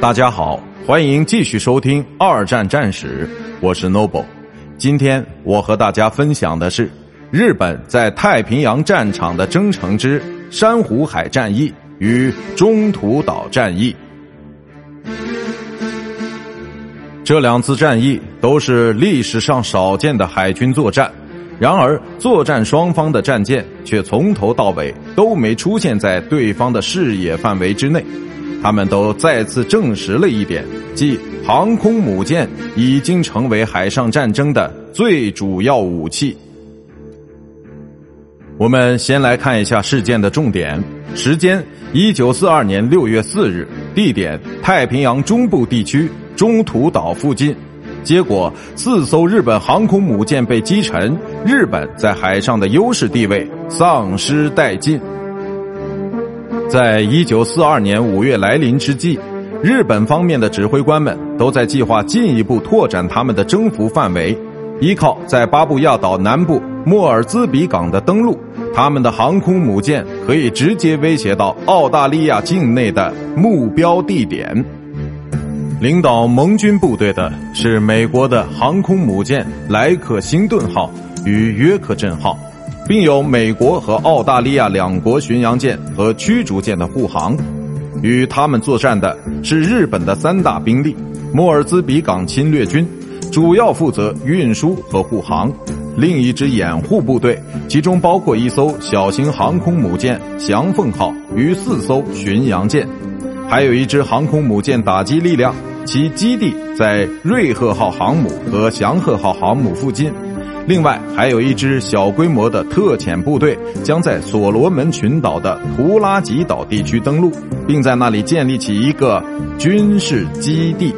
大家好，欢迎继续收听二战战史，我是 Noble。今天我和大家分享的是日本在太平洋战场的征程之珊瑚海战役与中途岛战役。这两次战役都是历史上少见的海军作战，然而作战双方的战舰却从头到尾都没出现在对方的视野范围之内。他们都再次证实了一点，即航空母舰已经成为海上战争的最主要武器。我们先来看一下事件的重点：时间一九四二年六月四日，地点太平洋中部地区中途岛附近。结果，四艘日本航空母舰被击沉，日本在海上的优势地位丧失殆尽。在一九四二年五月来临之际，日本方面的指挥官们都在计划进一步拓展他们的征服范围。依靠在巴布亚岛南部莫尔兹比港的登陆，他们的航空母舰可以直接威胁到澳大利亚境内的目标地点。领导盟军部队的是美国的航空母舰莱克星顿号与约克镇号。并有美国和澳大利亚两国巡洋舰和驱逐舰的护航，与他们作战的是日本的三大兵力：莫尔兹比港侵略军，主要负责运输和护航；另一支掩护部队，其中包括一艘小型航空母舰翔凤号与四艘巡洋舰，还有一支航空母舰打击力量，其基地在瑞鹤号航母和翔鹤号航母附近。另外，还有一支小规模的特遣部队将在所罗门群岛的图拉吉岛地区登陆，并在那里建立起一个军事基地。